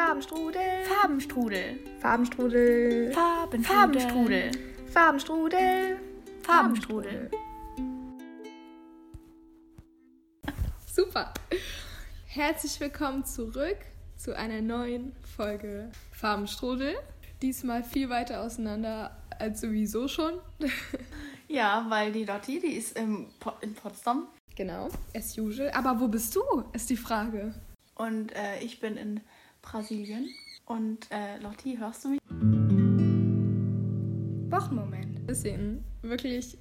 Farbenstrudel. Farbenstrudel. Farbenstrudel. Farbenstrudel. Farbenstrudel. Farbenstrudel. Farbenstrudel. Super. Herzlich willkommen zurück zu einer neuen Folge Farbenstrudel. Diesmal viel weiter auseinander als sowieso schon. Ja, weil die Lotti, die ist im po in Potsdam Genau, as usual. Aber wo bist du, ist die Frage. und äh, ich bin in Brasilien. Und äh, Lotti, hörst du mich? Wochenmoment. Bisschen wirklich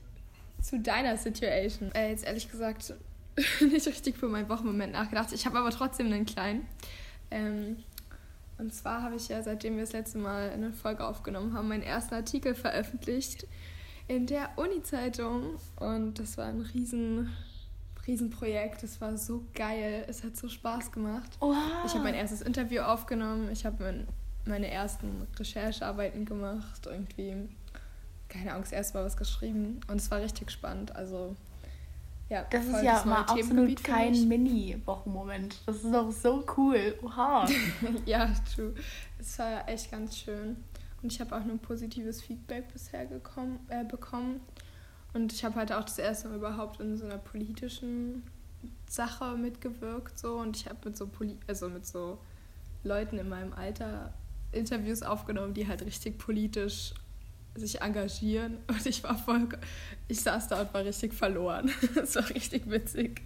zu deiner Situation. Äh, jetzt ehrlich gesagt nicht richtig für meinen Wochenmoment nachgedacht. Ich habe aber trotzdem einen kleinen. Ähm, und zwar habe ich ja, seitdem wir das letzte Mal eine Folge aufgenommen haben, meinen ersten Artikel veröffentlicht in der Uni-Zeitung. Und das war ein riesen, riesen Projekt. Es war so geil. Es hat so Spaß gemacht. Oha. Ich habe mein erstes Interview aufgenommen. Ich habe mein, meine ersten Recherchearbeiten gemacht. Irgendwie, keine Ahnung, das erste Mal was geschrieben. Und es war richtig spannend. Also, ja, Das ist ja das mal absolut kein Mini-Wochenmoment. Das ist doch so cool. Oha. ja, true. Es war echt ganz schön. Und ich habe auch nur positives Feedback bisher gekommen, äh, bekommen. Und ich habe halt auch das erste Mal überhaupt in so einer politischen Sache mitgewirkt. So. Und ich habe mit so Poli also mit so Leuten in meinem Alter Interviews aufgenommen, die halt richtig politisch sich engagieren. Und ich war voll. Ich saß da und war richtig verloren. Es war richtig witzig.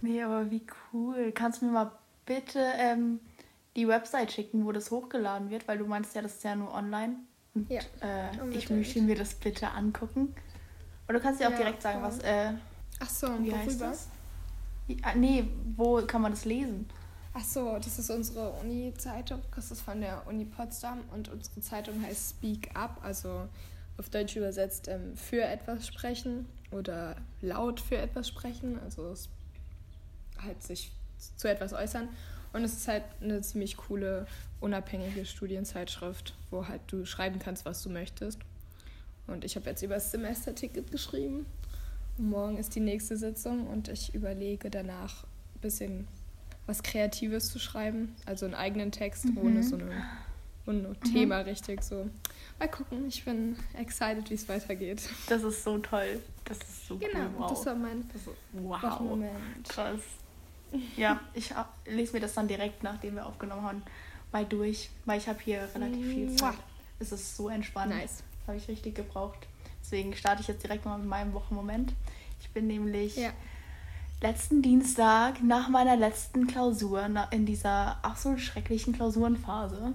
Nee, aber wie cool. Kannst du mir mal bitte ähm, die Website schicken, wo das hochgeladen wird? Weil du meinst ja, das ist ja nur online. Und Ja, äh, ich möchte mir das bitte angucken. Oder du kannst dir auch Ja, direkt sagen, voll. was, äh, Ach so, wie heißt worüber? das? Ja, nee, wo kann man das lesen? Ach so, das ist unsere Uni-Zeitung. Das ist von der Uni Potsdam und unsere Zeitung heißt Speak Up, also auf Deutsch übersetzt ähm, für etwas sprechen oder laut für etwas sprechen, also es- halt sich zu etwas äußern. Und es ist halt eine ziemlich coole, unabhängige Studienzeitschrift, wo halt du schreiben kannst, was du möchtest. Und ich habe jetzt über das Semesterticket geschrieben. Morgen ist die nächste Sitzung und ich überlege danach ein bisschen was Kreatives zu schreiben. Also einen eigenen Text ohne so eine, ohne Thema richtig so. Mal gucken, ich bin excited, wie es weitergeht. Das ist so toll. Das ist so Genau, cool. Wow. das war mein Das ist, wow. Wochenmoment. Krass. Ja, ich lese mir das dann direkt, nachdem wir aufgenommen haben, mal durch, weil ich habe hier relativ viel. Zeit. Es ist so entspannt. Nice. Habe ich richtig gebraucht. Deswegen starte ich jetzt direkt mal mit meinem Wochenmoment. Ich bin nämlich Ja. letzten Dienstag nach meiner letzten Klausur in dieser absolut schrecklichen Klausurenphase.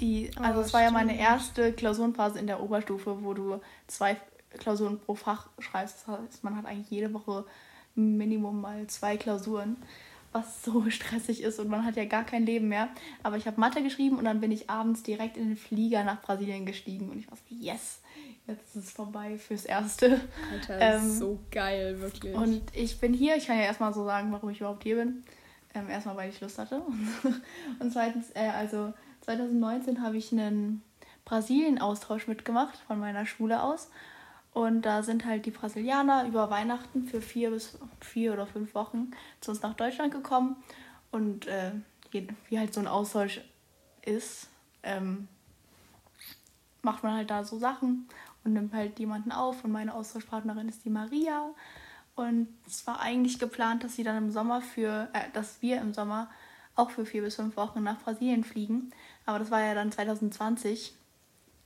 Die, Oh, also es war ja meine erste Klausurenphase in der Oberstufe, wo du zwei Klausuren pro Fach schreibst. Das heißt, man hat eigentlich jede Woche Minimum mal zwei Klausuren, was so stressig ist und man hat ja gar kein Leben mehr. Aber ich habe Mathe geschrieben und dann bin ich abends direkt in den Flieger nach Brasilien gestiegen und ich war so, yes, jetzt ist es vorbei fürs Erste. Alter, Ähm, so geil, wirklich. Und ich bin hier, ich kann ja erstmal so sagen, warum ich überhaupt hier bin. Ähm, erstmal, weil ich Lust hatte. Und zweitens, äh, also 2019 habe ich einen Brasilien-Austausch mitgemacht von meiner Schule aus. Und da sind halt die Brasilianer über Weihnachten für vier bis vier oder fünf Wochen zu uns nach Deutschland gekommen. Und äh, wie halt so ein Austausch ist, ähm, macht man halt da so Sachen und nimmt halt jemanden auf. Und meine Austauschpartnerin ist die Maria. Und es war eigentlich geplant, dass sie dann im Sommer für, äh, dass wir im Sommer auch für vier bis fünf Wochen nach Brasilien fliegen. Aber das war ja dann 2020,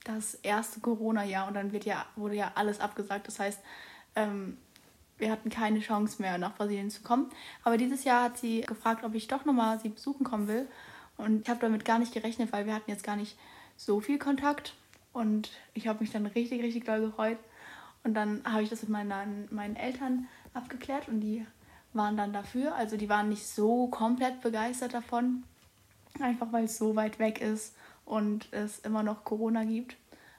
das erste Corona-Jahr. Und dann wird ja, wurde ja alles abgesagt. Das heißt, ähm, wir hatten keine Chance mehr, nach Brasilien zu kommen. Aber dieses Jahr hat sie gefragt, ob ich doch nochmal sie besuchen kommen will. Und ich habe damit gar nicht gerechnet, weil wir hatten jetzt gar nicht so viel Kontakt. Und ich habe mich dann richtig, richtig doll gefreut. Und dann habe ich das mit meinen, meinen Eltern abgeklärt und die waren dann dafür. Also die waren nicht so komplett begeistert davon, einfach weil es so weit weg ist und es immer noch Corona gibt.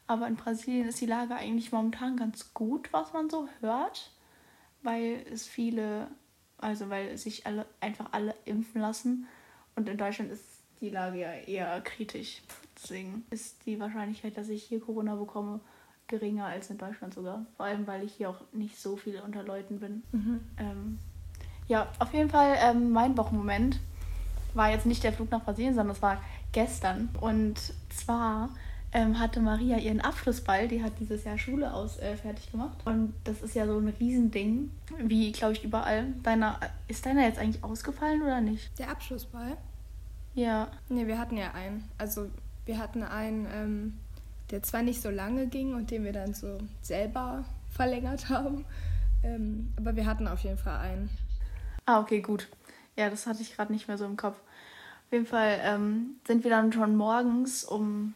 Aber in Brasilien ist die Lage eigentlich momentan ganz gut, was man so hört, weil es viele, also weil sich alle einfach alle impfen lassen. Und in Deutschland ist die Lage ja eher kritisch. Deswegen ist die Wahrscheinlichkeit, dass ich hier Corona bekomme, geringer als in Deutschland sogar. Vor allem, weil ich hier auch nicht so viel unter Leuten bin. Ähm, ja, auf jeden Fall ähm, mein Wochenmoment war jetzt nicht der Flug nach Brasilien, sondern es war gestern. Und zwar ähm, hatte Maria ihren Abschlussball, die hat dieses Jahr Schule aus äh, fertig gemacht. Und das ist ja so ein Riesending, wie glaube ich überall. Deiner, ist deiner jetzt eigentlich ausgefallen oder nicht? Der Abschlussball? Ja. Nee, wir hatten ja einen. Also wir hatten einen, ähm, der zwar nicht so lange ging und den wir dann so selber verlängert haben, ähm, aber wir hatten auf jeden Fall einen. Ah, okay, gut. Ja, das hatte ich gerade nicht mehr so im Kopf. Auf jeden Fall ähm, sind wir dann schon morgens um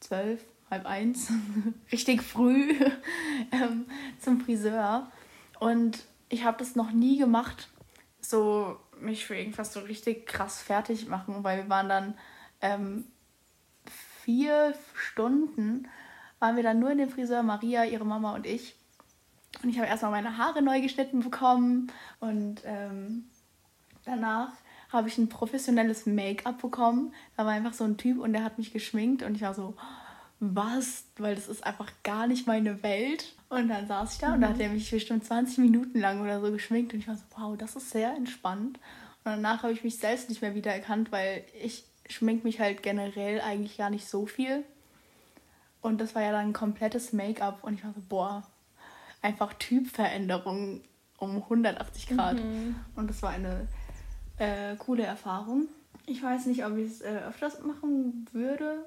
zwölf, halb eins, richtig früh ähm, zum Friseur. Und ich habe das noch nie gemacht, so mich für irgendwas so richtig krass fertig machen, weil wir waren dann ähm, vier Stunden, waren wir dann nur in dem Friseur, Maria, ihre Mama und ich. Und ich habe erstmal meine Haare neu geschnitten bekommen und ähm, danach habe ich ein professionelles Make-up bekommen. Da war einfach so ein Typ und der hat mich geschminkt und ich war so, was? Weil das ist einfach gar nicht meine Welt. Und dann saß ich da mhm. und da hat er mich bestimmt 20 Minuten lang oder so geschminkt und ich war so, wow, das ist sehr entspannt. Und danach habe ich mich selbst nicht mehr wiedererkannt, weil ich schmink mich halt generell eigentlich gar nicht so viel. Und das war ja dann ein komplettes Make-up und ich war so, boah, einfach Typveränderung um 180 Grad. Mhm. Und das war eine äh, coole Erfahrung. Ich weiß nicht, ob ich es äh, öfters machen würde,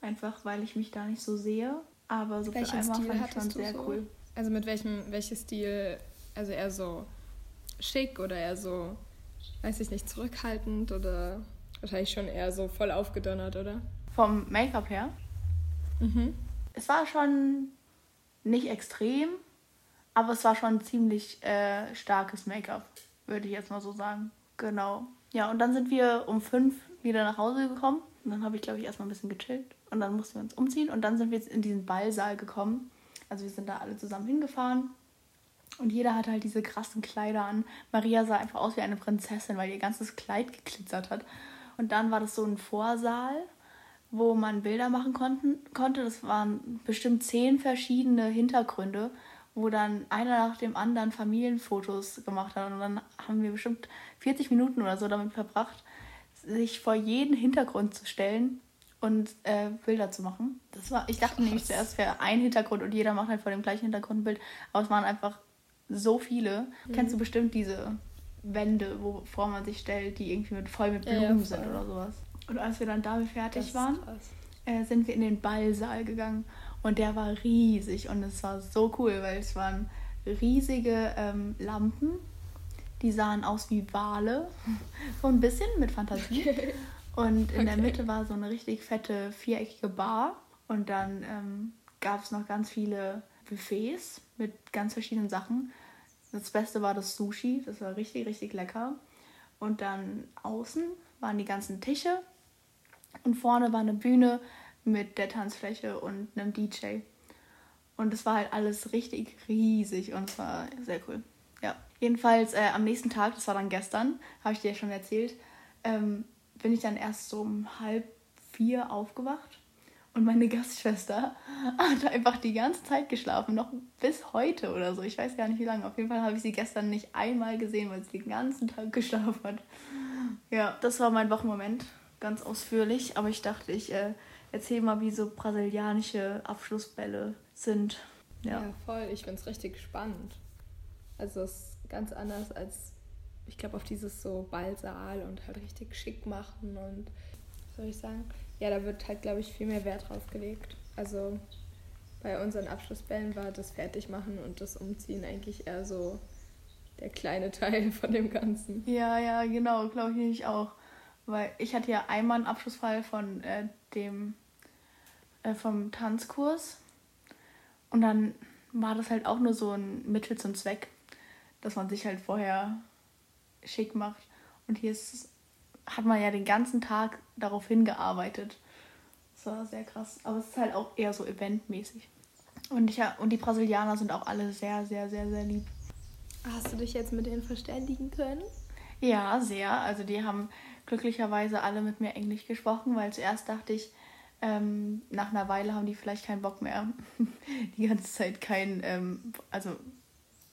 einfach weil ich mich da nicht so sehe. Aber so Welchen für einmal Stil fand ich schon sehr so? cool. Also mit welchem welches Stil, also eher so schick oder eher so, weiß ich nicht, zurückhaltend oder wahrscheinlich schon eher so voll aufgedonnert, oder? Vom Make-up her? Mhm. Es war schon nicht extrem, aber es war schon ziemlich äh, starkes Make-up, würde ich jetzt mal so sagen. Genau. Ja, und dann sind wir um fünf wieder nach Hause gekommen. Und dann habe ich, glaube ich, erstmal ein bisschen gechillt. Und dann mussten wir uns umziehen. Und dann sind wir jetzt in diesen Ballsaal gekommen. Also wir sind da alle zusammen hingefahren. Und jeder hatte halt diese krassen Kleider an. Maria sah einfach aus wie eine Prinzessin, weil ihr ganzes Kleid geglitzert hat. Und dann war das so ein Vorsaal, wo man Bilder machen konnten, konnte. Das waren bestimmt zehn verschiedene Hintergründe wo dann einer nach dem anderen Familienfotos gemacht hat. Und dann haben wir bestimmt 40 Minuten oder so damit verbracht, sich vor jeden Hintergrund zu stellen und äh, Bilder zu machen. Das war, ich dachte nämlich zuerst wäre ein Hintergrund und jeder macht halt vor dem gleichen Hintergrund ein Bild. Aber es waren einfach so viele. Mhm. Kennst du bestimmt diese Wände, wovor man sich stellt, die irgendwie mit, voll mit Blumen ja, ja, sind oder sowas. Und als wir dann damit fertig waren, äh, sind wir in den Ballsaal gegangen. Und der war riesig und es war so cool, weil es waren riesige ähm, Lampen, die sahen aus wie Wale, so ein bisschen mit Fantasie. Okay. Und in okay. der Mitte war so eine richtig fette viereckige Bar und dann ähm, gab es noch ganz viele Buffets mit ganz verschiedenen Sachen. Das Beste war das Sushi, das war richtig, richtig lecker. Und dann außen waren die ganzen Tische und vorne war eine Bühne mit der Tanzfläche und einem DJ. Und es war halt alles richtig riesig und es war sehr cool. Ja. Jedenfalls äh, am nächsten Tag, das war dann gestern, habe ich dir ja schon erzählt, ähm, bin ich dann erst so um halb vier aufgewacht und meine Gastschwester hat einfach die ganze Zeit geschlafen, noch bis heute oder so. Ich weiß gar nicht wie lange. Auf jeden Fall habe ich sie gestern nicht einmal gesehen, weil sie den ganzen Tag geschlafen hat. Ja, das war mein Wochenmoment, ganz ausführlich. Aber ich dachte, ich äh, erzähl mal, wie so brasilianische Abschlussbälle sind. Ja, ja voll. Ich finde es richtig spannend. Also es ist ganz anders als, ich glaube, auf dieses so Ballsaal und halt richtig schick machen und was soll ich sagen? Ja, da wird halt, glaube ich, viel mehr Wert drauf gelegt. Also bei unseren Abschlussbällen war das Fertigmachen und das Umziehen eigentlich eher so der kleine Teil von dem Ganzen. Ja, ja, genau, glaube ich nämlich auch. Weil ich hatte ja einmal einen Abschlussfall von äh, dem äh, vom Tanzkurs. Und dann war das halt auch nur so ein Mittel zum Zweck, dass man sich halt vorher schick macht. Und hier ist, hat man ja den ganzen Tag darauf hingearbeitet. Das war sehr krass. Aber es ist halt auch eher so eventmäßig. Und, ich, und die Brasilianer sind auch alle sehr, sehr, sehr, sehr lieb. Hast du dich jetzt mit denen verständigen können? Ja, sehr. Also die haben glücklicherweise alle mit mir Englisch gesprochen, weil zuerst dachte ich, ähm, nach einer Weile haben die vielleicht keinen Bock mehr, die ganze Zeit kein, ähm, also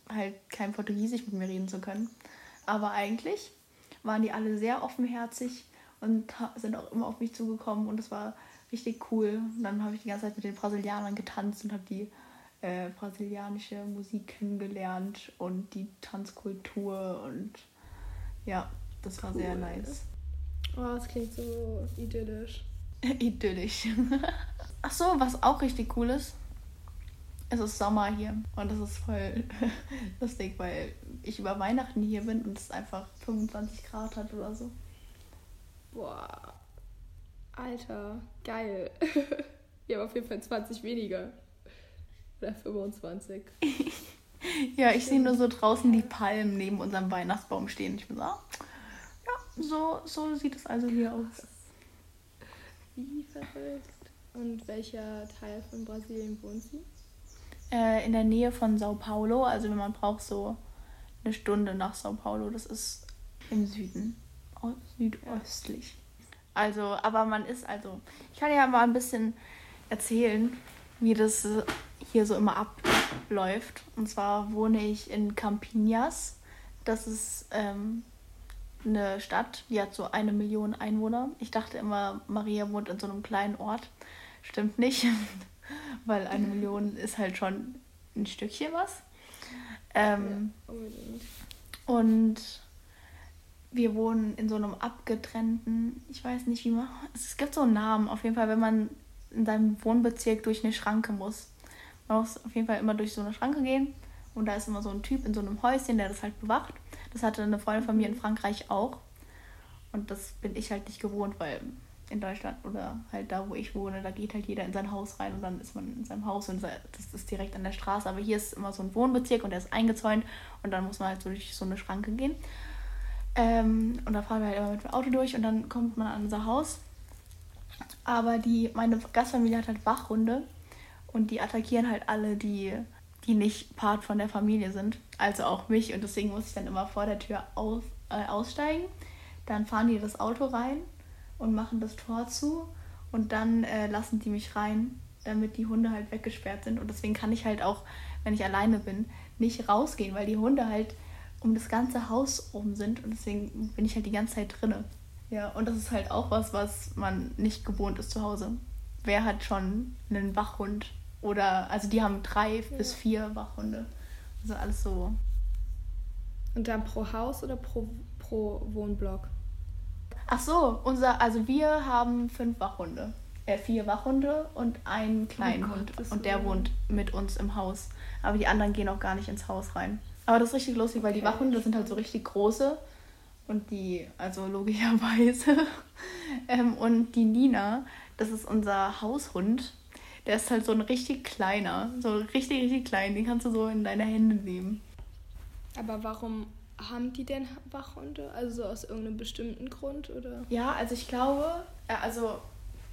halt kein Portugiesisch mit mir reden zu können. Aber eigentlich waren die alle sehr offenherzig und sind auch immer auf mich zugekommen und es war richtig cool. Und dann habe ich die ganze Zeit mit den Brasilianern getanzt und habe die äh, brasilianische Musik kennengelernt und die Tanzkultur und ja, das war cool. sehr nice. Oh, das klingt so idyllisch. idyllisch. Ach so, was auch richtig cool ist. Es ist Sommer hier und das ist voll lustig, weil ich über Weihnachten hier bin und es einfach 25 Grad hat oder so. Boah, Alter, geil. Wir haben auf jeden Fall 20 weniger. Oder 25. ja, ich sehe nur so draußen die Palmen neben unserem Weihnachtsbaum stehen. Ich bin so, ah, ja, so, so sieht es also hier aus. Wie verrückt. Und welcher Teil von Brasilien wohnt sie? Äh, in der Nähe von Sao Paulo. Also wenn man braucht so eine Stunde nach Sao Paulo. Das ist im Süden. Südöstlich. Also, aber man ist also. Ich kann ja mal ein bisschen erzählen, wie das hier so immer abläuft. Und zwar wohne ich in Campinas. Das ist ähm, eine Stadt, die hat so eine Million Einwohner. Ich dachte immer, Maria wohnt in so einem kleinen Ort. Stimmt nicht, weil eine Million ist halt schon ein Stückchen was. Ähm, ja, und wir wohnen in so einem abgetrennten, ich weiß nicht wie man, es gibt so einen Namen, auf jeden Fall, wenn man in seinem Wohnbezirk durch eine Schranke muss. Man muss auf jeden Fall immer durch so eine Schranke gehen und da ist immer so ein Typ in so einem Häuschen, der das halt bewacht. Das hatte eine Freundin von mir in Frankreich auch. Und das bin ich halt nicht gewohnt, weil in Deutschland oder halt da, wo ich wohne, da geht halt jeder in sein Haus rein und dann ist man in seinem Haus und das ist direkt an der Straße. Aber hier ist immer so ein Wohnbezirk und der ist eingezäunt und dann muss man halt so durch so eine Schranke gehen. Ähm, und da fahren wir halt immer mit dem Auto durch und dann kommt man an unser Haus. Aber die, meine Gastfamilie hat halt Wachhunde und die attackieren halt alle, die, die nicht Part von der Familie sind. Also auch mich. Und deswegen muss ich dann immer vor der Tür auf, äh, aussteigen. Dann fahren die das Auto rein und machen das Tor zu. Und dann äh, lassen die mich rein, damit die Hunde halt weggesperrt sind. Und deswegen kann ich halt auch, wenn ich alleine bin, nicht rausgehen, weil die Hunde halt um das ganze Haus rum sind. Und deswegen bin ich halt die ganze Zeit drinne. Ja, und das ist halt auch was, was man nicht gewohnt ist zu Hause. Wer hat schon einen Wachhund? Oder, also die haben drei ja. bis vier Wachhunde. Also alles so. Und dann pro Haus oder pro, pro Wohnblock? Ach so, unser, also wir haben fünf Wachhunde. Äh, vier Wachhunde und einen kleinen oh Hund. Und der wohnt mit uns im Haus. Aber die anderen gehen auch gar nicht ins Haus rein. Aber das ist richtig lustig, weil die Wachhunde sind halt so richtig große. Und die, also logischerweise. ähm, und die Nina, das ist unser Haushund. Der ist halt so ein richtig kleiner. So richtig, richtig klein. Den kannst du so in deine Hände nehmen. Aber warum haben die denn Wachhunde? Also aus irgendeinem bestimmten Grund, oder? Ja, also ich glaube, also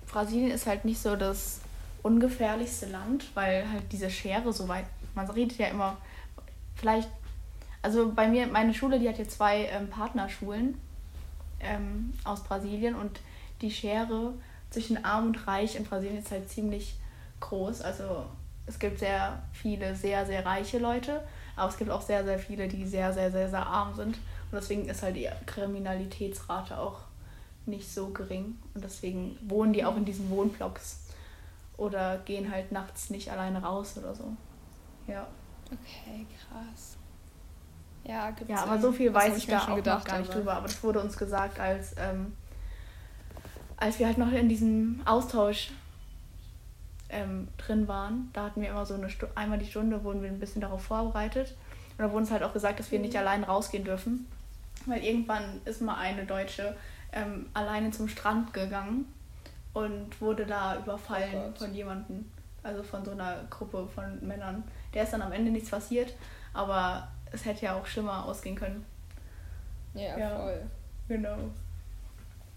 Brasilien ist halt nicht so das ungefährlichste Land, weil halt diese Schere so weit, man redet ja immer, vielleicht, also bei mir, meine Schule, die hat hier zwei ähm, Partnerschulen ähm, aus Brasilien und die Schere zwischen Arm und Reich in Brasilien ist halt ziemlich groß. Also es gibt sehr viele sehr, sehr reiche Leute aber es gibt auch sehr, sehr viele, die sehr, sehr, sehr, sehr arm sind. Und deswegen ist halt die Kriminalitätsrate auch nicht so gering. Und deswegen wohnen die auch in diesen Wohnblocks. Oder gehen halt nachts nicht alleine raus oder so. Ja. Okay, krass. Ja, gibt's ja aber so viel weiß ich da auch gedacht, noch gar nicht aber drüber. Aber das wurde uns gesagt, als, ähm, als wir halt noch in diesem Austausch ähm, drin waren. Da hatten wir immer so eine Stu einmal die Stunde, wurden wir ein bisschen darauf vorbereitet. Und da wurde uns halt auch gesagt, dass wir nicht mhm. allein rausgehen dürfen. Weil irgendwann ist mal eine Deutsche ähm, alleine zum Strand gegangen und wurde da überfallen oh von jemandem. Also von so einer Gruppe von Männern. Der ist dann am Ende nichts passiert, aber es hätte ja auch schlimmer ausgehen können. Ja, ja voll. Genau.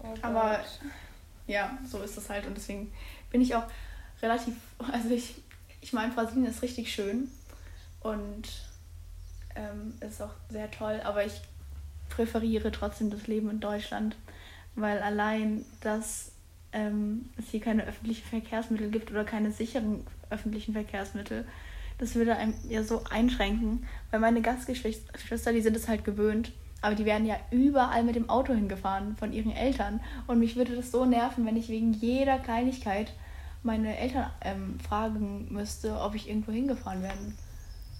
Oh aber ja, so ist es halt und deswegen bin ich auch relativ, also ich, ich meine, Brasilien ist richtig schön und ähm, ist auch sehr toll, aber ich präferiere trotzdem das Leben in Deutschland, weil allein, dass ähm, es hier keine öffentlichen Verkehrsmittel gibt oder keine sicheren öffentlichen Verkehrsmittel, das würde einem ja so einschränken, weil meine Gastgeschwister, die sind es halt gewöhnt, Aber die werden ja überall mit dem Auto hingefahren von ihren Eltern. Und mich würde das so nerven, wenn ich wegen jeder Kleinigkeit meine Eltern ähm, fragen müsste, ob ich irgendwo hingefahren werden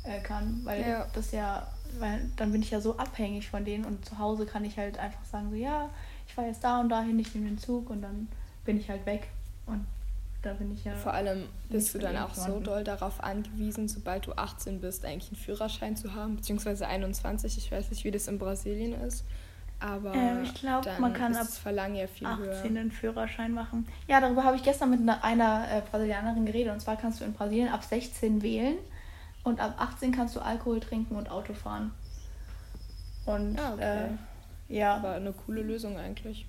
äh, kann. Weil Ja. das ja, weil dann bin ich ja so abhängig von denen und zu Hause kann ich halt einfach sagen, so ja, ich fahre jetzt da und dahin, ich nehme den Zug und dann bin ich halt weg. Und da bin ich ja. Vor allem bist du dann auch so doll darauf angewiesen, sobald du 18 bist, eigentlich einen Führerschein zu haben, beziehungsweise 21. Ich weiß nicht, wie das in Brasilien ist. Aber Ähm, ich glaub, dann man kann ab Verlangen ja viel 18 höher. einen Führerschein machen. Ja, darüber habe ich gestern mit einer, einer äh, Brasilianerin geredet. Und zwar kannst du in Brasilien ab 16 wählen und ab 18 kannst du Alkohol trinken und Auto fahren. Und Ah, okay. äh, ja, Aber eine coole Lösung eigentlich.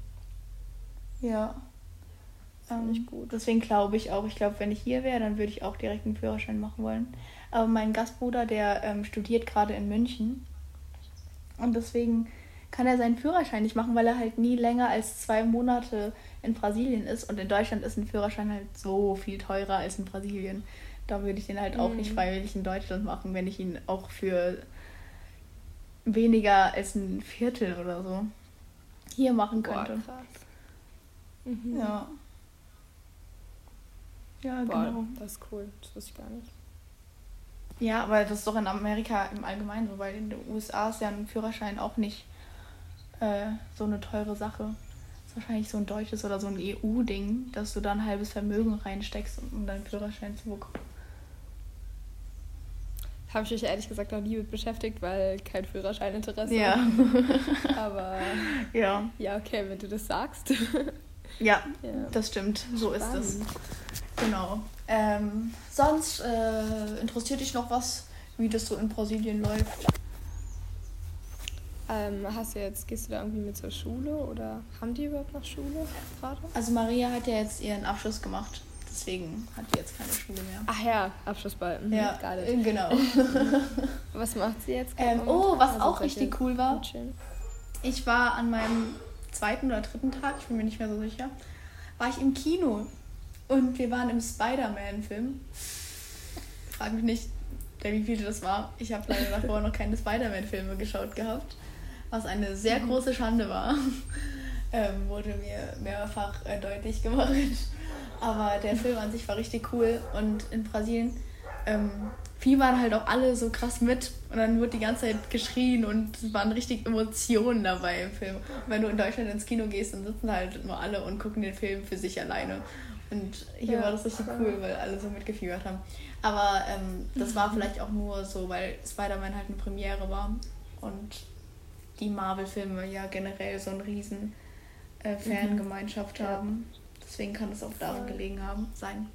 ja. Finde ich Ähm, gut. Deswegen glaube ich auch, ich glaube, wenn ich hier wäre, dann würde ich auch direkt einen Führerschein machen wollen. Aber mein Gastbruder, der ähm, studiert gerade in München. Und deswegen kann er seinen Führerschein nicht machen, weil er halt nie länger als zwei Monate in Brasilien ist. Und in Deutschland ist ein Führerschein halt so viel teurer als in Brasilien. Da würde ich den halt auch nicht Mhm. freiwillig in Deutschland machen, wenn ich ihn auch für weniger als ein Viertel oder so hier machen Boah, könnte. krass. Mhm. Ja. Ja, Boah, genau. das ist cool. Das wusste ich gar nicht. Ja, aber das ist doch in Amerika im Allgemeinen so, weil in den USA ist ja ein Führerschein auch nicht äh, so eine teure Sache. Das ist wahrscheinlich so ein deutsches oder so ein EU-Ding, dass du da ein halbes Vermögen reinsteckst, um deinen Führerschein zu bekommen. Habe ich mich ehrlich gesagt noch nie mit beschäftigt, weil kein Führerscheininteresse. Ja. Aber ja. ja, okay, wenn du das sagst. Ja, ja. das stimmt. So ist es. Spannend. Genau. Ähm, sonst äh, interessiert dich noch was, wie das so in Brasilien läuft? Ähm, hast du jetzt, gehst du da irgendwie mit zur Schule oder haben die überhaupt noch Schule gerade? Also Maria hat ja jetzt ihren Abschluss gemacht, deswegen hat die jetzt keine Schule mehr. Ach ja, Abschlussball. Mhm, Ja, got it. äh, genau. Was macht sie jetzt? Ähm, gerade oh, was Also auch richtig cool war. Ich war an meinem zweiten oder dritten Tag, ich bin mir nicht mehr so sicher, war ich im Kino und wir waren im Spider-Man-Film. Frag mich nicht, der wie viel das war. Ich habe leider davor noch keine Spider-Man-Filme geschaut gehabt, was eine sehr große Schande war. Ähm, wurde mir mehrfach äh, deutlich gemacht. Aber der Film an sich war richtig cool und in Brasilien ähm, fiebern halt auch alle so krass mit und dann wird die ganze Zeit geschrien und es waren richtig Emotionen dabei im Film. Und wenn du in Deutschland ins Kino gehst, dann sitzen halt nur alle und gucken den Film für sich alleine. Und hier Ja, war das richtig cool, weil alle so mitgefiebert haben. Aber ähm, das war vielleicht auch nur so, weil Spider-Man halt eine Premiere war und die Marvel-Filme ja generell so eine riesen äh, Fangemeinschaft Ja. haben. Deswegen kann es auch daran Voll. gelegen haben, sein.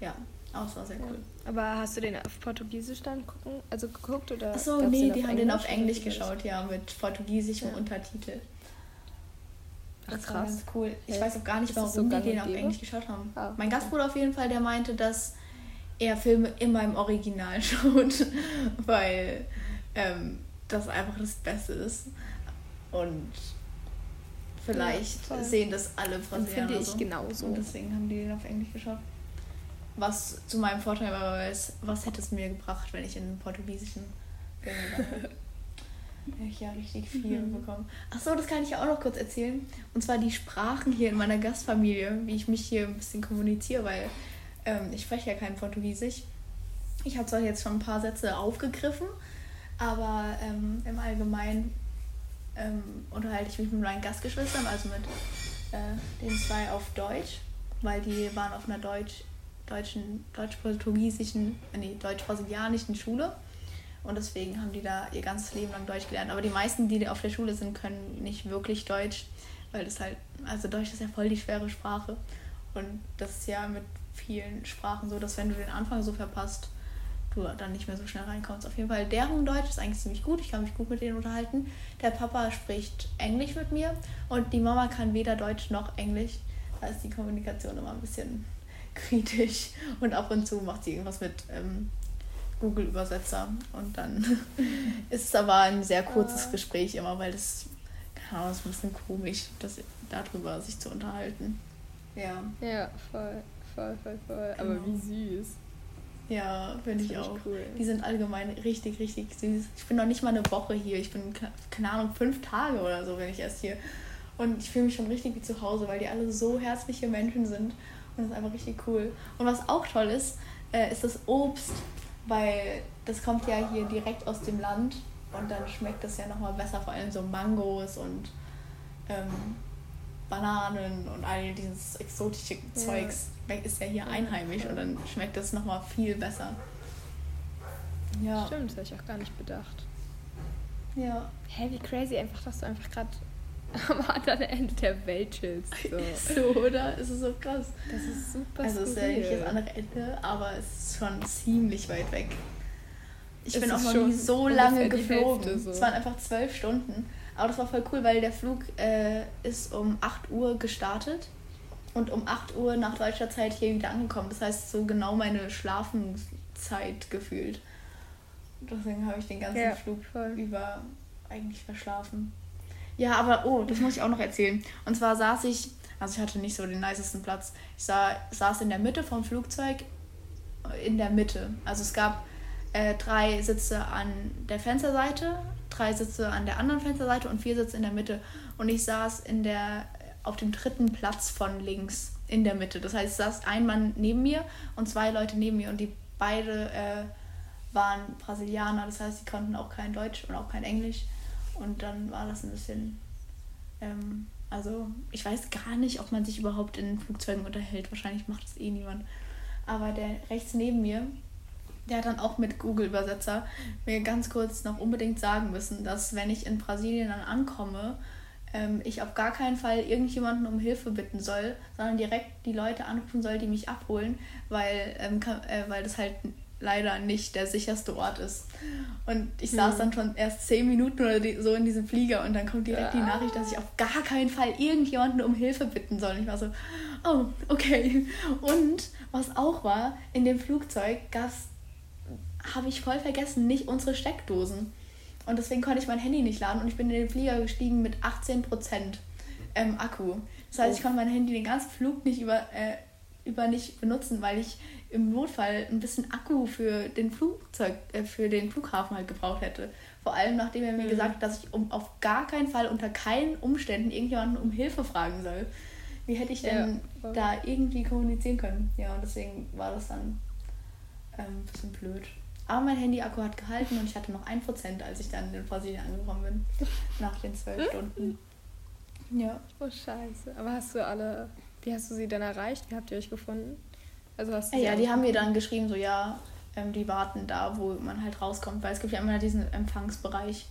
Ja, aber es war sehr cool. Aber hast du den auf Portugiesisch dann gucken, also geguckt oder? Achso, nee, die haben den auf Englisch geschaut, ja, mit portugiesischem Ja. Untertitel. Ach, Das war krass. ganz cool. Ich Ja. weiß auch gar nicht, warum so die den auf? Englisch geschaut haben. Ah, mein. Gastbruder auf jeden Fall, der meinte, dass er Filme immer im Original schaut, weil ähm, das einfach das Beste ist. Und vielleicht Ja, sehen das alle Dann Brasilianer finde ich so. genauso. Und deswegen haben die den auf Englisch geschaut. Was zu meinem Vorteil war, es, was hätte es mir gebracht, wenn ich in einen portugiesischen Film? Hätte ich ja richtig viel Mhm. bekommen. Achso, das kann ich ja auch noch kurz erzählen. Und zwar die Sprachen hier in meiner Gastfamilie, wie ich mich hier ein bisschen kommuniziere, weil ähm, ich spreche ja kein Portugiesisch. Ich habe zwar jetzt schon ein paar Sätze aufgegriffen, aber ähm, im Allgemeinen ähm, unterhalte ich mich mit meinen Gastgeschwistern, also mit äh, den zwei auf Deutsch, weil die waren auf einer Deutsch, deutschen, deutsch-portugiesischen, äh, nee, deutsch-brasilianischen Schule. Und deswegen haben die da ihr ganzes Leben lang Deutsch gelernt. Aber die meisten, die auf der Schule sind, können nicht wirklich Deutsch, weil das halt, also Deutsch ist ja voll die schwere Sprache. Und das ist ja mit vielen Sprachen so, dass wenn du den Anfang so verpasst, du dann nicht mehr so schnell reinkommst. Auf jeden Fall, deren Deutsch ist eigentlich ziemlich gut. Ich kann mich gut mit denen unterhalten. Der Papa spricht Englisch mit mir und die Mama kann weder Deutsch noch Englisch. Da ist die Kommunikation immer ein bisschen kritisch. Und ab und zu macht sie irgendwas mit ähm, Google-Übersetzer. Und dann ist es aber ein sehr kurzes Ah. Gespräch immer, weil das, keine Ahnung, ist ein bisschen komisch, das, darüber sich zu unterhalten. Ja. Ja, voll, voll, voll, voll. Aber Genau. wie süß. Ja, finde ich auch. cool. Die sind allgemein richtig, richtig süß. Ich bin noch nicht mal eine Woche hier. Ich bin, ke- keine Ahnung, fünf Tage oder so, wenn ich erst hier. Und ich fühle mich schon richtig wie zu Hause, weil die alle so herzliche Menschen sind. Und das ist einfach richtig cool. Und was auch toll ist, äh, ist das Obst, weil das kommt ja hier direkt aus dem Land. Und dann schmeckt das ja nochmal besser, vor allem so Mangos und ähm, Bananen und all dieses exotische Ja. Zeugs ist ja hier einheimisch und dann schmeckt das nochmal viel besser. Ja. Stimmt, das habe ich auch gar nicht bedacht. Ja. Hä, wie crazy einfach, dass du einfach gerade am anderen Ende der Welt chillst. So. So, oder? Es ist so krass. Das ist super Also es ist ja nicht das andere Ende, aber es ist schon ziemlich weit weg. Ich Es bin auch noch schon nie so lange geflogen. So. Es waren einfach zwölf Stunden. Aber das war voll cool, weil der Flug äh, ist um 8 Uhr gestartet und um 8 Uhr nach deutscher Zeit hier wieder angekommen. Das heißt, so genau meine Schlafenszeit gefühlt. Deswegen habe ich den ganzen Ja, Flug voll. über eigentlich verschlafen. Ja, aber oh, das muss ich auch noch erzählen. Und zwar saß ich, also ich hatte nicht so den nicesten Platz. Ich sah, saß in der Mitte vom Flugzeug, in der Mitte. Also es gab äh, drei Sitze an der Fensterseite, drei Sitze an der anderen Fensterseite und vier Sitze in der Mitte. Und ich saß in der, auf dem dritten Platz von links in der Mitte. Das heißt, es saß ein Mann neben mir und zwei Leute neben mir und die beide äh, waren Brasilianer. Das heißt, sie konnten auch kein Deutsch und auch kein Englisch. Und dann war das ein bisschen, ähm, also ich weiß gar nicht, ob man sich überhaupt in Flugzeugen unterhält. Wahrscheinlich macht das eh niemand. Aber der rechts neben mir, der hat dann auch mit Google-Übersetzer mir ganz kurz noch unbedingt sagen müssen, dass wenn ich in Brasilien dann ankomme, ähm, ich auf gar keinen Fall irgendjemanden um Hilfe bitten soll, sondern direkt die Leute anrufen soll, die mich abholen, weil, ähm, ka- äh, weil das halt leider nicht der sicherste Ort ist. Und ich saß dann schon erst zehn Minuten oder so in diesem Flieger und dann kommt direkt die Nachricht, dass ich auf gar keinen Fall irgendjemanden um Hilfe bitten soll. Und ich war so, oh, okay. Und was auch war, in dem Flugzeug gab's habe ich voll vergessen, nicht unsere Steckdosen. Und deswegen konnte ich mein Handy nicht laden und ich bin in den Flieger gestiegen mit 18% ähm, Akku. Das heißt, ich konnte mein Handy den ganzen Flug nicht über, äh, über nicht benutzen, weil ich im Notfall ein bisschen Akku für den Flugzeug, äh, für den Flughafen halt gebraucht hätte. Vor allem nachdem er mir gesagt hat, dass ich um auf gar keinen Fall unter keinen Umständen irgendjemanden um Hilfe fragen soll. Wie hätte ich denn Ja, da irgendwie kommunizieren können? Ja, und deswegen war das dann ähm, ein bisschen blöd. Aber mein Handy-Akku hat gehalten und ich hatte noch 1%, als ich dann in Brasilien angekommen bin. Nach den zwölf Stunden. Ja. Oh, scheiße. Aber hast du alle, wie hast du sie denn erreicht? Wie habt ihr euch gefunden? Also hast du Ja, die haben mir dann geschrieben, so ja, ähm, die warten da, wo man halt rauskommt, weil es gibt ja immer diesen Empfangsbereich.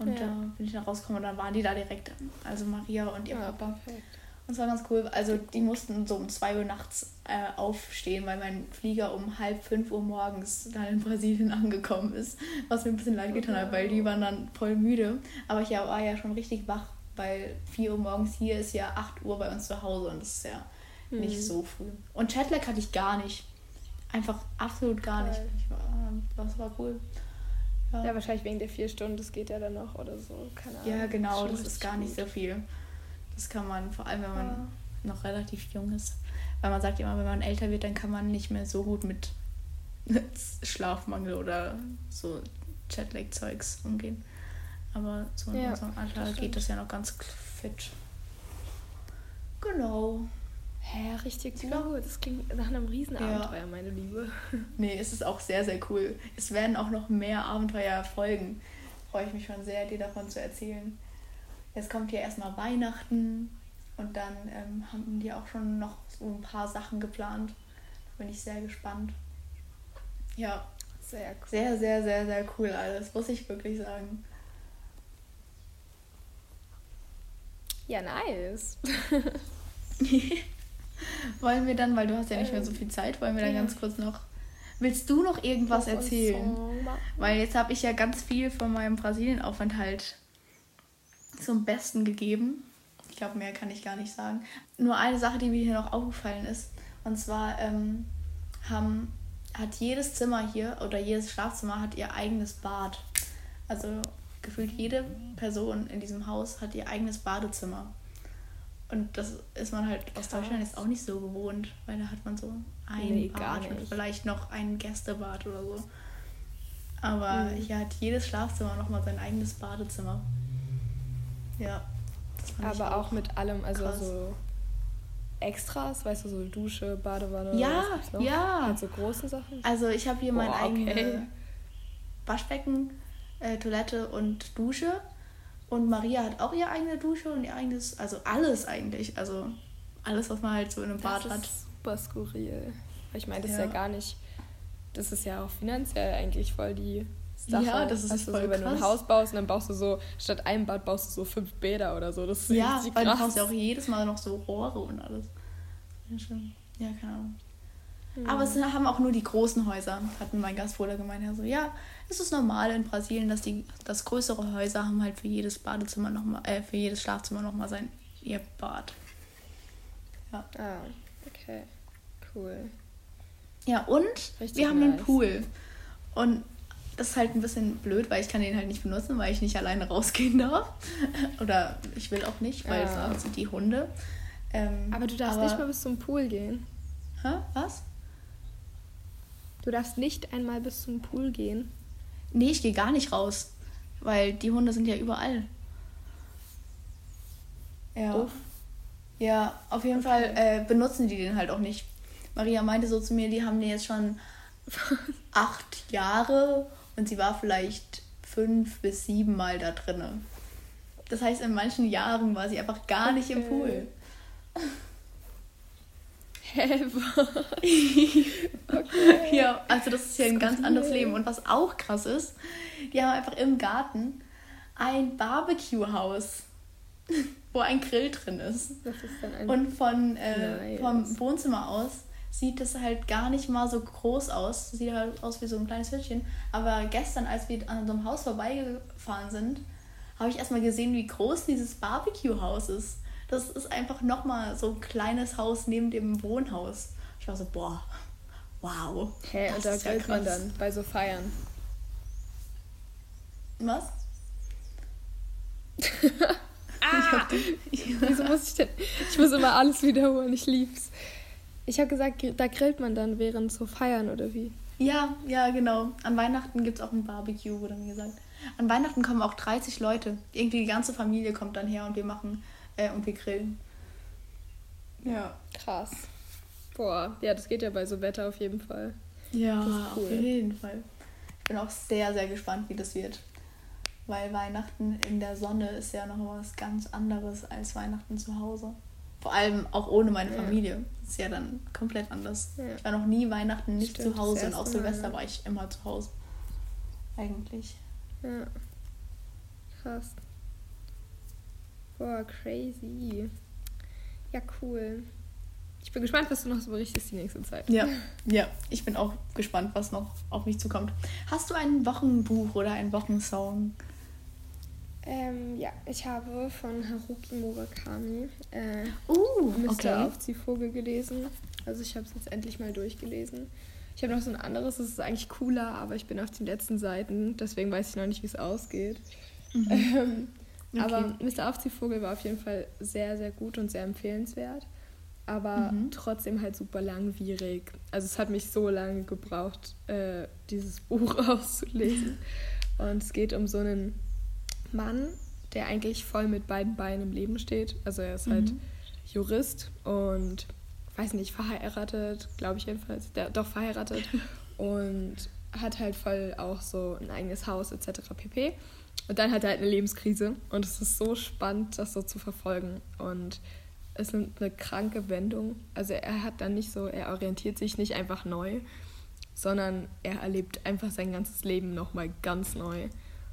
Und Ja. da bin ich dann rausgekommen und dann waren die da direkt, also Maria und ihr Ja, Papa. perfekt. Und es war ganz cool. Also die mussten so um 2 Uhr nachts äh, aufstehen, weil mein Flieger um halb 5 Uhr morgens dann in Brasilien angekommen ist. Was mir ein bisschen leid getan hat, weil die waren dann voll müde. Aber ich war ja schon richtig wach, weil 4 Uhr morgens hier ist ja 8 Uhr bei uns zu Hause und das ist ja nicht Mhm. so früh. Und Chatlag hatte ich gar nicht. Einfach absolut gar nicht. Geil. Ich war, das war cool. Ja, Ja, wahrscheinlich wegen der vier Stunden, das geht ja dann noch oder so. Keine Ahnung. ja genau, das ist gar nicht so viel. Das kann man, vor allem wenn man Ja. noch relativ jung ist. Weil man sagt immer, wenn man älter wird, dann kann man nicht mehr so gut mit Schlafmangel oder so Jetlag-Zeugs umgehen. Aber so in Ja, unserem Alter das geht das ja noch ganz fit. Genau. Hä, richtig Ja. gut. Das klingt nach einem Riesenabenteuer, meine Liebe. Nee, es ist auch sehr, sehr cool. Es werden auch noch mehr Abenteuer folgen. Freue ich mich schon sehr, dir davon zu erzählen. Jetzt kommt ja erstmal Weihnachten und dann ähm, haben die auch schon noch so ein paar Sachen geplant. Da bin ich sehr gespannt. Ja, Sehr cool. sehr, sehr, sehr, sehr cool alles, muss ich wirklich sagen. Ja, nice. wollen wir dann, weil du hast ja nicht mehr so viel Zeit, wollen wir dann Ja. ganz kurz noch. Willst du noch irgendwas erzählen? Weil jetzt habe ich ja ganz viel von meinem Brasilienaufenthalt zum Besten gegeben. Ich glaube, mehr kann ich gar nicht sagen. Nur eine Sache, die mir hier noch aufgefallen ist. Und zwar ähm, haben, hat jedes Zimmer hier oder jedes Schlafzimmer hat ihr eigenes Bad. Also gefühlt jede Person in diesem Haus hat ihr eigenes Badezimmer. Und das ist man halt aus Deutschland jetzt auch nicht so gewohnt, weil da hat man so ein Nee, Bad und vielleicht noch ein Gästebad oder so. Aber Mhm. hier hat jedes Schlafzimmer nochmal sein eigenes Badezimmer. Ja. Aber auch mit allem, also krass. so Extras, weißt du, so Dusche, Badewanne. Ja, ja. Halt so großen Sachen. Also ich habe hier mein eigenes okay. Waschbecken, äh, Toilette und Dusche. Und Maria hat auch ihre eigene Dusche und ihr eigenes, also alles eigentlich. Also alles, was man halt so in einem Bad das hat. ist super skurril. Ich meine, das ist Ja. ja gar nicht, das ist ja auch finanziell eigentlich voll die Sache. Ja, das ist du, voll so, wenn du ein krass. Haus baust und dann baust du so, statt einem Bad baust du so fünf Bäder oder so. Das ist Ja, richtig weil du krass. brauchst ja auch jedes Mal noch so Rohre und alles. Ja, schön. Ja, keine Ahnung. Aber es haben auch nur die großen Häuser, hat mein Gastbruder gemeint. Er so, ja, es ist normal in Brasilien, dass die dass größere Häuser haben halt für jedes Badezimmer noch mal, äh, für jedes Schlafzimmer nochmal sein ihr Bad. Ah, okay. Cool. Ja, und Richtig wir haben einen nice. Pool. Und ist halt ein bisschen blöd, weil ich kann den halt nicht benutzen, weil ich nicht alleine rausgehen darf. Oder ich will auch nicht, weil Ja. es sind die Hunde. Ähm, Aber du darfst aber- nicht mal bis zum Pool gehen. Hä? Was? Du darfst nicht einmal bis zum Pool gehen. Nee, ich gehe gar nicht raus. Weil die Hunde sind ja überall. Ja. Uff. Ja, auf jeden Fall äh, benutzen die den halt auch nicht. Maria meinte so zu mir, die haben den jetzt schon acht Jahre und sie war vielleicht fünf bis sieben Mal da drinne. Das heißt, in manchen Jahren war sie einfach gar nicht im Okay. Pool. Hä? okay. Ja, also das ist hier ein ganz anderes Leben. Und was auch krass ist, die haben einfach im Garten ein Barbecue-Haus, wo ein Grill drin ist. Das ist dann ein. Und von, äh, vom Wohnzimmer aus sieht es halt gar nicht mal so groß aus. Sieht halt aus wie so ein kleines Hütchen. Aber gestern, als wir an unserem Haus vorbeigefahren sind, habe ich erstmal gesehen, wie groß dieses Barbecue-Haus ist. Das ist einfach nochmal so ein kleines Haus neben dem Wohnhaus. Ich war so, boah, wow. Hä, das und da ist ja grillt man dann bei so Feiern. Was? Ah! Wieso muss ich denn? Ich muss immer alles wiederholen, ich lieb's. Ich habe gesagt, da grillt man dann während so Feiern oder wie? Ja, ja, genau. An Weihnachten gibt es auch ein Barbecue, wurde mir gesagt. An Weihnachten kommen auch 30 Leute. Irgendwie die ganze Familie kommt dann her und wir machen äh, und wir grillen. Ja. Krass. Boah, ja, das geht ja bei so Wetter auf jeden Fall. Ja, ist auf cool. jeden Fall. Ich bin auch sehr, sehr gespannt, wie das wird. Weil Weihnachten in der Sonne ist ja noch was ganz anderes als Weihnachten zu Hause. Vor allem auch ohne meine Ja. Familie. Das ist ja dann komplett anders. Ja. Ich war noch nie Weihnachten nicht Stimmt, zu Hause und auch Silvester ja. war ich immer zu Hause. Eigentlich. Ja. Krass. Boah, crazy. Ja, cool. Ich bin gespannt, was du noch so berichtest die nächste Zeit. Ja, ja, ich bin auch gespannt, was noch auf mich zukommt. Hast du ein Wochenbuch oder einen Wochensong? Ähm, ja, ich habe von Haruki Murakami äh, Uh, Mr. okay. Aufziehvogel gelesen. Also ich habe es jetzt endlich mal durchgelesen. Ich habe noch so ein anderes, das ist eigentlich cooler, aber ich bin auf den letzten Seiten, deswegen weiß ich noch nicht, wie es ausgeht. Ähm, Okay. Aber Mr. Aufziehvogel war auf jeden Fall sehr, sehr gut und sehr empfehlenswert. Aber Mhm. trotzdem halt super langwierig. Also es hat mich so lange gebraucht, äh, dieses Buch auszulesen. Und es geht um so einen Mann, der eigentlich voll mit beiden Beinen im Leben steht. Also er ist halt Mhm. Jurist und weiß nicht, verheiratet, glaube ich jedenfalls. Der, doch verheiratet und hat halt voll auch so ein eigenes Haus etc. pp. Und dann hat er halt eine Lebenskrise und es ist so spannend, das so zu verfolgen. Und es nimmt eine kranke Wendung. Also er hat dann nicht so, er orientiert sich nicht einfach neu, sondern er erlebt einfach sein ganzes Leben nochmal ganz neu.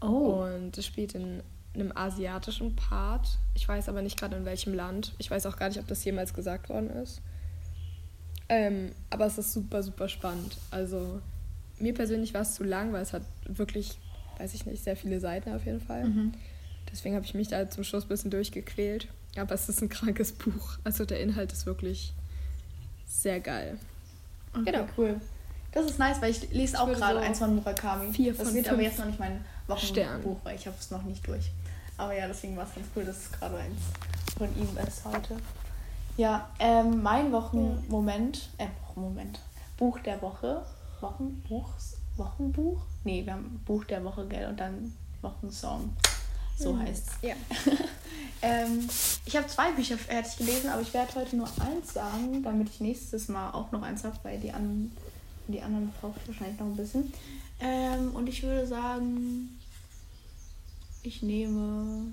Oh. Und es spielt in einem asiatischen Part. Ich weiß aber nicht gerade in welchem Land. Ich weiß auch gar nicht, ob das jemals gesagt worden ist. Ähm, aber es ist super, super spannend. Also mir persönlich war es zu lang, weil es hat wirklich, weiß ich nicht, sehr viele Seiten auf jeden Fall. Mhm. Deswegen habe ich mich da zum Schluss ein bisschen durchgequält. Aber es ist ein krankes Buch. Also der Inhalt ist wirklich sehr geil. Okay, Genau. cool. Das ist nice, weil ich lese auch gerade so eins von Murakami. vier das von wird aber fünf jetzt noch nicht mein. Wochenbuch, weil ich habe es noch nicht durch. Aber ja, deswegen war es ganz cool, dass es gerade eins von ihm ist heute. Ja, ähm, mein Wochenmoment, äh, Wochenmoment, Buch der Woche, Wochenbuch, Wochenbuch? Nee, wir haben Buch der Woche, gell, und dann Wochensong. So Mhm. heißt's. Ja. ähm, ich habe zwei Bücher fertig gelesen, aber ich werde heute nur eins sagen, damit ich nächstes Mal auch noch eins habe, weil die anderen, die anderen brauche ich wahrscheinlich noch ein bisschen. Ähm, und ich würde sagen, ich nehme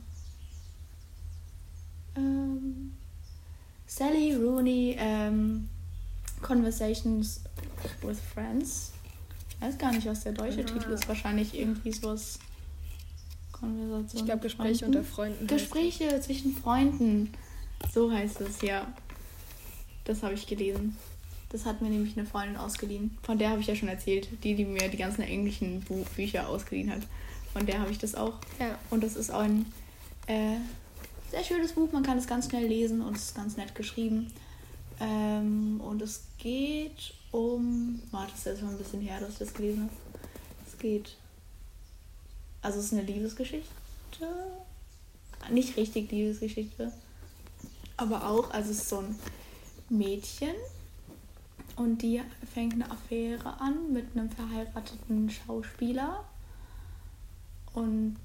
ähm, Sally Rooney ähm, Conversations with Friends. Ich weiß gar nicht, was der deutsche Ah. Titel ist. Wahrscheinlich irgendwie sowas. Konversation. Ich glaube, Gespräche Freunden. unter Freunden. Gespräche zwischen Freunden. So heißt es, ja. Das habe ich gelesen. Das hat mir nämlich eine Freundin ausgeliehen. Von der habe ich ja schon erzählt. Die, die mir die ganzen englischen Buch Bücher ausgeliehen hat. Von der habe ich das auch. Ja. Und das ist auch ein äh, sehr schönes Buch. Man kann es ganz schnell lesen und es ist ganz nett geschrieben. Ähm, und es geht um. Warte, das ist jetzt schon ein bisschen her, dass ich das gelesen habe. Es geht. Also, es ist eine Liebesgeschichte. Nicht richtig Liebesgeschichte. Aber auch, also, es ist so ein Mädchen. Und die fängt eine Affäre an mit einem verheirateten Schauspieler. Und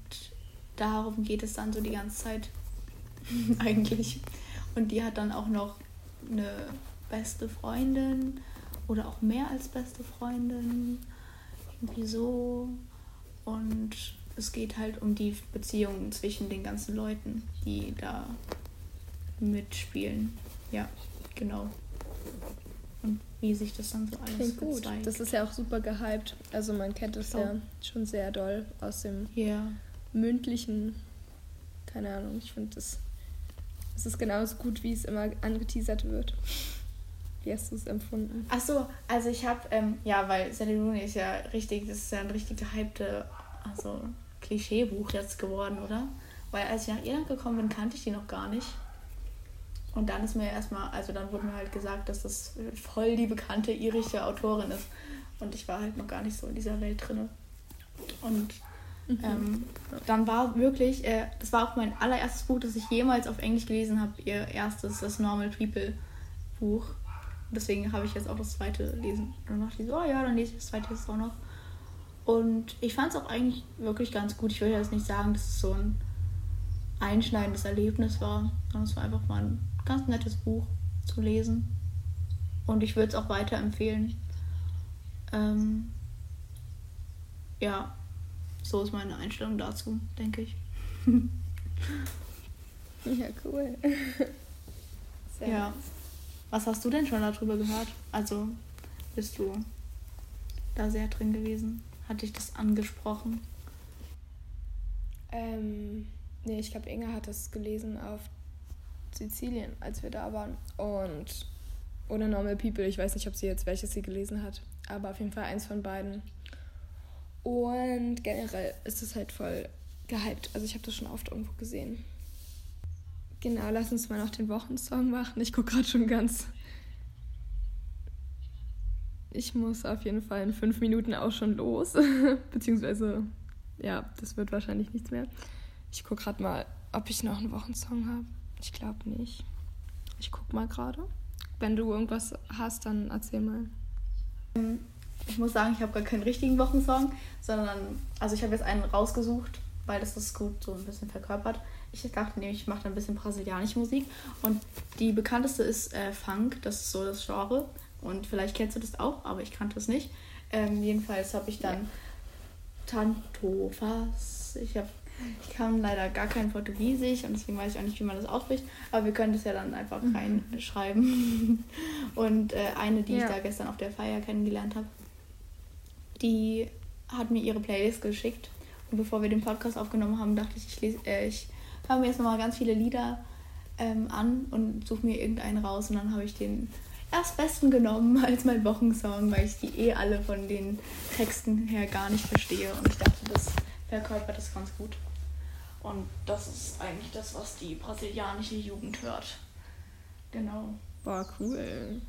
darum geht es dann so die ganze Zeit eigentlich. Und die hat dann auch noch eine beste Freundin oder auch mehr als beste Freundin. Irgendwie so. Und es geht halt um die Beziehungen zwischen den ganzen Leuten, die da mitspielen. Ja, genau. Und wie sich das dann so alles Klingt gut. verzweigt. Das ist ja auch super gehypt. Also man kennt es Oh. ja schon sehr doll aus dem Ja. mündlichen. Keine Ahnung, ich finde das. Es ist genauso gut, wie es immer angeteasert wird. Wie hast du es empfunden? Ach so, also ich habe, ähm, ja, weil Sally Rooney ist ja richtig, das ist ja ein richtig gehypte, also Klischeebuch jetzt geworden, oder? Weil als ich nach Irland gekommen bin, kannte ich die noch gar nicht. Und dann ist mir erstmal, also dann wurde mir halt gesagt, dass das voll die bekannte irische Autorin ist. Und ich war halt noch gar nicht so in dieser Welt drin. Und ähm, dann war wirklich, äh, das war auch mein allererstes Buch, das ich jemals auf Englisch gelesen habe, ihr erstes, das Normal People Buch. Deswegen habe ich jetzt auch das zweite lesen. Und dann dachte ich so, oh ja, dann lese ich das zweite jetzt auch noch. Und ich fand es auch eigentlich wirklich ganz gut. Ich würde jetzt nicht sagen, dass es so ein einschneidendes Erlebnis war, sondern es war einfach mal ein ganz nettes Buch zu lesen. Und ich würde es auch weiterempfehlen. Ähm, ja, so ist meine Einstellung dazu, denke ich. Ja, cool. Sehr Ja. nice. Was hast du denn schon darüber gehört? Also bist du da sehr drin gewesen? Hat dich das angesprochen? Ähm, nee, ich glaube, Inge hat das gelesen auf Sizilien, als wir da waren. Und oder Normal People, ich weiß nicht, ob sie jetzt welches sie gelesen hat, aber auf jeden Fall eins von beiden. Und generell ist es halt voll gehypt. Also ich habe das schon oft irgendwo gesehen. Genau, lass uns mal noch den Wochensong machen. Ich gucke gerade schon ganz. Ich muss auf jeden Fall in fünf Minuten auch schon los. Beziehungsweise, ja, das wird wahrscheinlich nichts mehr. Ich gucke gerade mal, ob ich noch einen Wochensong habe. Ich glaube nicht. Ich guck mal gerade. Wenn du irgendwas hast, dann erzähl mal. Ich muss sagen, ich habe gar keinen richtigen Wochensong, sondern also ich habe jetzt einen rausgesucht, weil das das gut so ein bisschen verkörpert. Ich dachte nämlich, ich mache da ein bisschen brasilianische Musik und die bekannteste ist äh, Funk, das ist so das Genre und vielleicht kennst du das auch, aber ich kannte es nicht. Ähm, jedenfalls habe ich dann Tanto Fas. Ich habe ich kann leider gar kein Portugiesisch und deswegen weiß ich auch nicht, wie man das ausspricht. Aber wir können das ja dann einfach reinschreiben. Und äh, eine, die Ja. ich da gestern auf der Feier kennengelernt habe, die hat mir ihre Playlist geschickt. Und bevor wir den Podcast aufgenommen haben, dachte ich, ich, lese, äh, ich höre mir jetzt nochmal ganz viele Lieder ähm, an und suche mir irgendeinen raus. Und dann habe ich den erstbesten genommen als mein Wochensong, weil ich die eh alle von den Texten her gar nicht verstehe. Und ich dachte, das verkörpert das ganz gut. Und das ist eigentlich das, was die brasilianische Jugend hört. Genau. Boah, cool.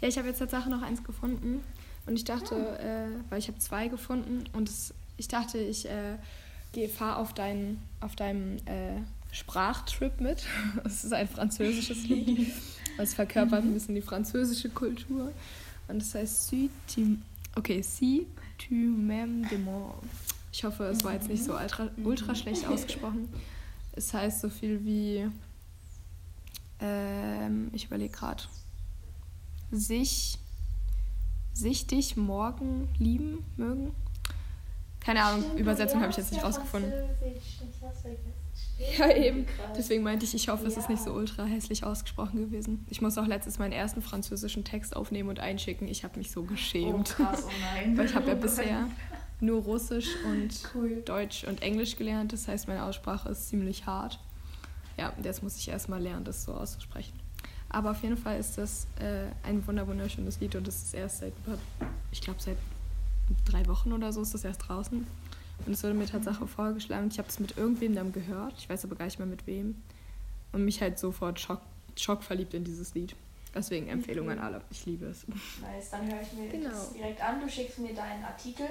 Ja, ich habe jetzt tatsächlich noch eins gefunden und ich dachte, äh, weil ich habe zwei gefunden und es, ich dachte, ich äh, geh, fahr auf, dein, auf deinem äh, Sprachtrip mit. Es ist ein französisches Lied. Es verkörpert ein bisschen die französische Kultur. Und es heißt Si tu, okay, si tu m'aimes de moi. Ich hoffe, es war jetzt nicht so ultra, ultra schlecht ausgesprochen. Es heißt so viel wie, ähm, ich überlege gerade, sich, sich dich morgen lieben mögen. Keine Ahnung, Übersetzung habe ich jetzt nicht rausgefunden. Ja, eben. Deswegen meinte ich, ich hoffe, es ist nicht so ultra hässlich ausgesprochen gewesen. Ich muss auch letztes meinen ersten französischen Text aufnehmen und einschicken. Ich habe mich so geschämt. Oh, krass, oh nein. Weil ich habe ja bisher nur Russisch und Cool. Deutsch und Englisch gelernt. Das heißt, meine Aussprache ist ziemlich hart. Ja, jetzt muss ich erstmal lernen, das so auszusprechen. Aber auf jeden Fall ist das äh, ein wunder wunderschönes Lied und das ist erst seit, ich glaube, seit drei Wochen oder so ist das erst draußen. Und es wurde mir Tatsache vorgeschlagen. Ich habe es mit irgendwem dann gehört. Ich weiß aber gar nicht mehr mit wem. Und mich halt sofort schock, schockverliebt in dieses Lied. Deswegen Empfehlung an alle. Ich liebe es. Nice, dann höre ich mir Genau. das direkt an. Du schickst mir deinen Artikel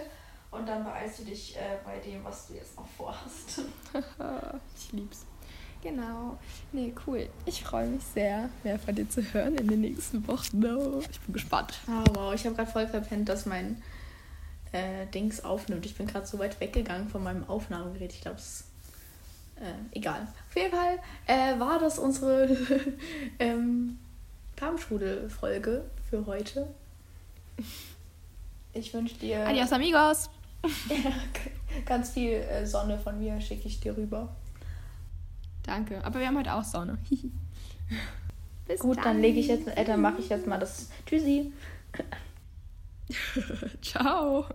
und dann beeilst du dich äh, bei dem, was du jetzt noch vorhast. ich lieb's. Genau. Nee, cool. Ich freue mich sehr, mehr von dir zu hören in den nächsten Wochen. No. Ich bin gespannt. Oh, wow, ich habe gerade voll verpennt, dass mein äh, Dings aufnimmt. Ich bin gerade so weit weggegangen von meinem Aufnahmegerät. Ich glaube, es ist äh, egal. Auf jeden Fall äh, war das unsere ähm, Darmstrudel-Folge für heute. Ich wünsche dir Adios, amigos. ganz viel äh, Sonne von mir, schicke ich dir rüber. Danke. Aber wir haben heute auch Sonne. Bis Gut, dann lege ich jetzt, äh, dann mache ich jetzt mal das Tschüssi. Ciao.